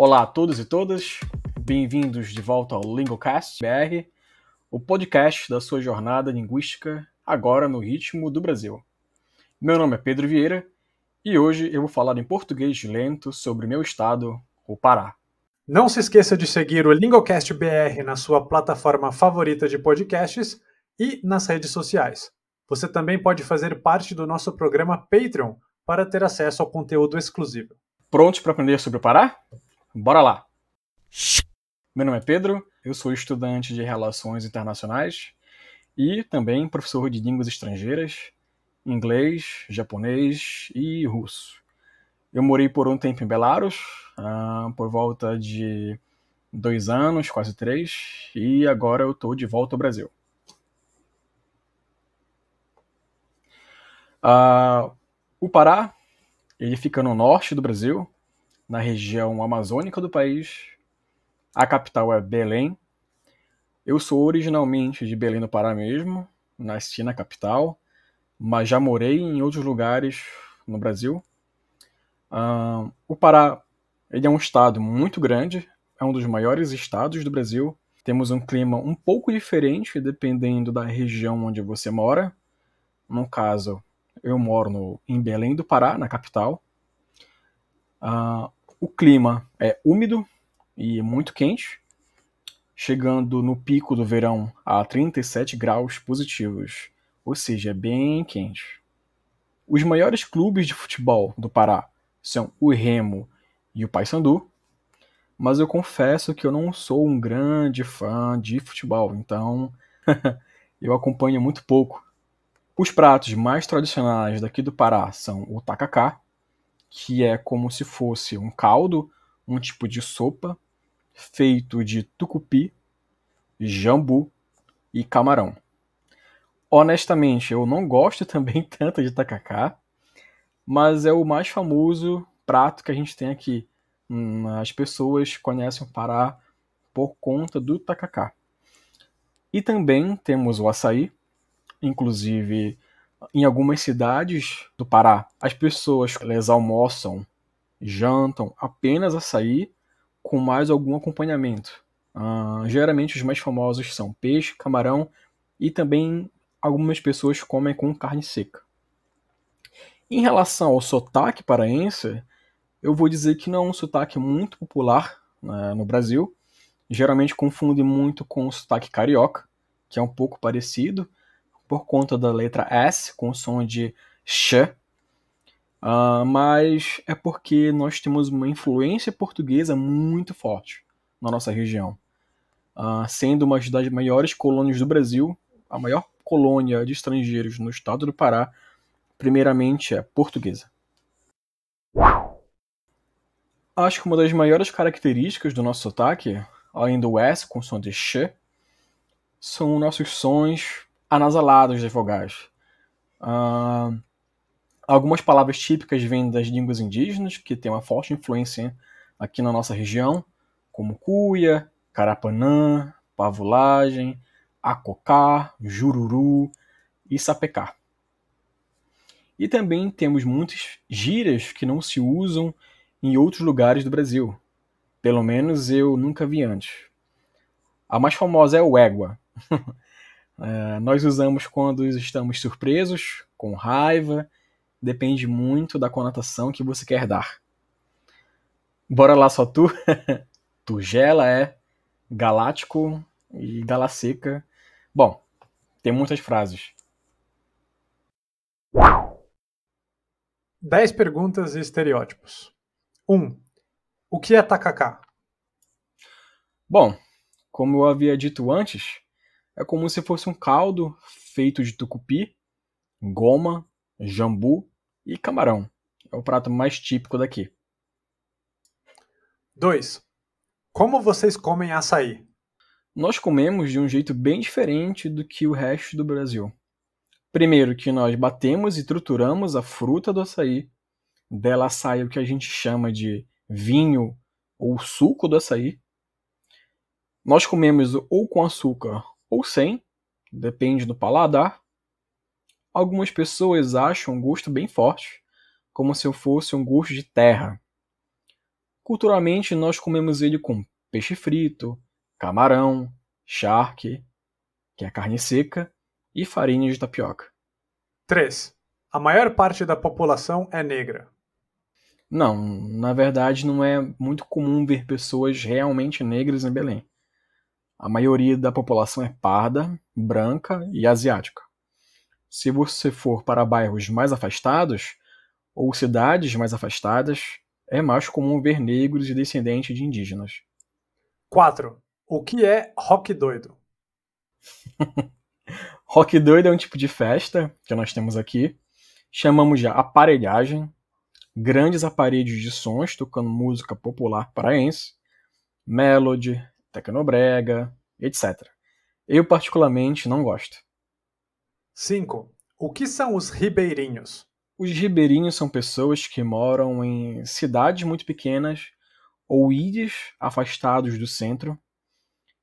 Olá a todos e todas, bem-vindos de volta ao Lingocast BR, o podcast da sua jornada linguística agora no ritmo do Brasil. Meu nome é Pedro Vieira e hoje eu vou falar em português lento sobre meu estado, o Pará. Não se esqueça de seguir o Lingocast BR na sua plataforma favorita de podcasts e nas redes sociais. Você também pode fazer parte do nosso programa Patreon para ter acesso ao conteúdo exclusivo. Prontos para aprender sobre o Pará? Bora lá! Meu nome é Pedro, eu sou estudante de Relações Internacionais e também professor de línguas estrangeiras, inglês, japonês e russo. Eu morei por um tempo em Belarus, uh, por volta de dois anos, quase três, e agora eu estou de volta ao Brasil. Uh, o Pará, ele fica no norte do Brasil, na região amazônica do país. A capital é Belém. Eu sou originalmente de Belém do Pará mesmo, nasci na capital, mas já morei em outros lugares no Brasil. O Pará ele é um estado muito grande, é um dos maiores estados do Brasil. Temos um clima um pouco diferente dependendo da região onde você mora. No caso, eu moro no, em Belém do Pará, na capital. Uh, o clima é úmido e muito quente, chegando no pico do verão a 37 graus positivos, ou seja, bem quente. Os maiores clubes de futebol do Pará são o Remo e o Paysandu, mas eu confesso que eu não sou um grande fã de futebol, então eu acompanho muito pouco. Os pratos mais tradicionais daqui do Pará são o tacacá, que é como se fosse um caldo, um tipo de sopa, feito de tucupi, jambu e camarão. Honestamente, eu não gosto também tanto de tacacá, mas é o mais famoso prato que a gente tem aqui. Hum, as pessoas conhecem o Pará por conta do tacacá. E também temos o açaí, inclusive em algumas cidades do Pará, as pessoas elas almoçam, jantam apenas açaí com mais algum acompanhamento. Uh, geralmente os mais famosos são peixe, camarão e também algumas pessoas comem com carne seca. Em relação ao sotaque paraense, eu vou dizer que não é um sotaque muito popular né, no Brasil. Geralmente confunde muito com o sotaque carioca, que é um pouco parecido, por conta da letra S, com o som de sh, uh, mas é porque nós temos uma influência portuguesa muito forte na nossa região. Uh, sendo uma das maiores colônias do Brasil, a maior colônia de estrangeiros no estado do Pará, primeiramente é portuguesa. Acho que uma das maiores características do nosso sotaque, além do S com som de sh, são nossos sons anasalados das vogais. Uh, algumas palavras típicas vêm das línguas indígenas, que tem uma forte influência aqui na nossa região, como cuia, carapanã, pavulagem, acocá, jururu e sapecá. E também temos muitas gírias que não se usam em outros lugares do Brasil. Pelo menos eu nunca vi antes. A mais famosa é o égua. É, nós usamos quando estamos surpresos, com raiva, depende muito da conotação que você quer dar. Bora lá só tu? Tugela é galáctico e galaseca. Bom, tem muitas frases. 10 perguntas e estereótipos. 1. Um, o que é tacacá? Bom, como eu havia dito antes, é como se fosse um caldo feito de tucupi, goma, jambu e camarão. É o prato mais típico daqui. 2. Como vocês comem açaí? Nós comemos de um jeito bem diferente do que o resto do Brasil. Primeiro que nós batemos e trituramos a fruta do açaí, dela sai o que a gente chama de vinho ou suco do açaí. Nós comemos ou com açúcar ou sem, depende do paladar. Algumas pessoas acham um gosto bem forte, como se fosse um gosto de terra. Culturalmente, nós comemos ele com peixe frito, camarão, charque, que é carne seca, e farinha de tapioca. 3. A maior parte da população é negra. Não, na verdade não é muito comum ver pessoas realmente negras em Belém. A maioria da população é parda, branca e asiática. Se você for para bairros mais afastados ou cidades mais afastadas, é mais comum ver negros e descendentes de indígenas. 4. O que é rock doido? rock doido é um tipo de festa que nós temos aqui. Chamamos de aparelhagem. Grandes aparelhos de sons tocando música popular paraense, melody, tecnobrega, etc. Eu particularmente não gosto. 5. O que são os ribeirinhos? Os ribeirinhos são pessoas que moram em cidades muito pequenas ou ilhas afastados do centro,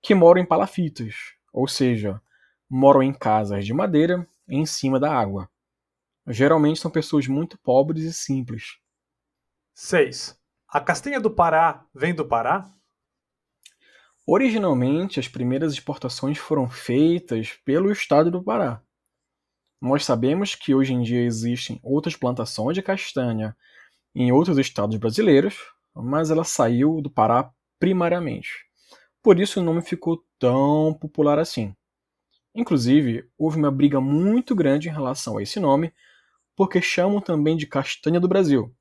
que moram em palafitas, ou seja, moram em casas de madeira em cima da água. Geralmente são pessoas muito pobres e simples. 6. A castanha do Pará vem do Pará? Originalmente, as primeiras exportações foram feitas pelo estado do Pará. Nós sabemos que hoje em dia existem outras plantações de castanha em outros estados brasileiros, mas ela saiu do Pará primariamente. Por isso o nome ficou tão popular assim. Inclusive, houve uma briga muito grande em relação a esse nome, porque chamam também de castanha do Brasil,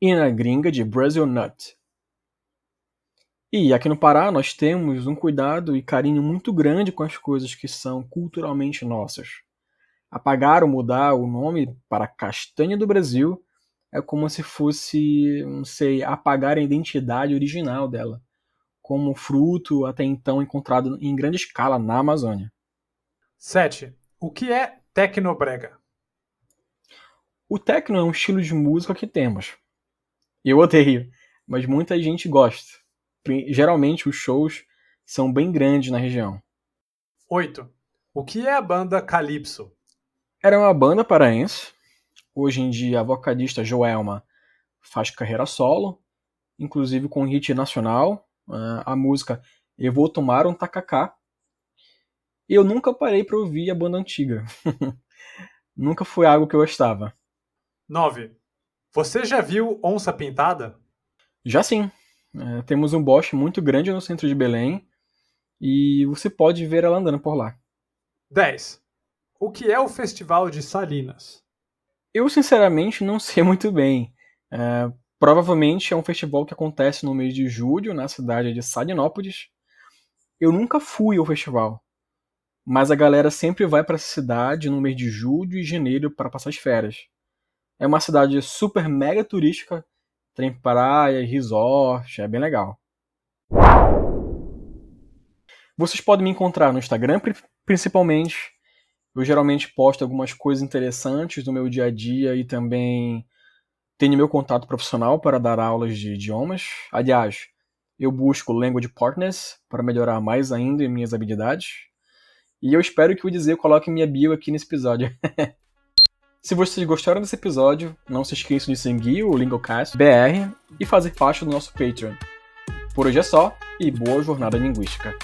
e na gringa de Brazil Nut. E aqui no Pará nós temos um cuidado e carinho muito grande com as coisas que são culturalmente nossas. Apagar ou mudar o nome para Castanha do Brasil é como se fosse, não sei, apagar a identidade original dela, como fruto até então encontrado em grande escala na Amazônia. 7. O que é tecnobrega? O techno é um estilo de música que temos. Eu odeio, mas muita gente gosta geralmente os shows são bem grandes na região. 8. O que é a banda Calypso? Era uma banda paraense. Hoje em dia a vocalista Joelma faz carreira solo, inclusive com hit nacional, a música Eu Vou Tomar um Tacacá. Eu nunca parei para ouvir a banda antiga. nunca foi algo que eu gostava. 9. Você já viu Onça Pintada? Já sim. É, temos um bosque muito grande no centro de Belém e você pode ver ela andando por lá. 10. O que é o Festival de Salinas? Eu, sinceramente, não sei muito bem. É, provavelmente é um festival que acontece no mês de julho, na cidade de Salinópolis. Eu nunca fui ao festival, mas a galera sempre vai para essa cidade no mês de julho e janeiro para passar as férias. É uma cidade super mega turística tem praia, resort, é bem legal. Vocês podem me encontrar no Instagram, principalmente. Eu geralmente posto algumas coisas interessantes do meu dia a dia e também tenho meu contato profissional para dar aulas de idiomas. Aliás, eu busco Language Partners para melhorar mais ainda minhas habilidades. E eu espero que o Dizer coloque minha bio aqui nesse episódio. Se vocês gostaram desse episódio, não se esqueçam de seguir o Lingocast BR e fazer parte do nosso Patreon. Por hoje é só e boa jornada linguística.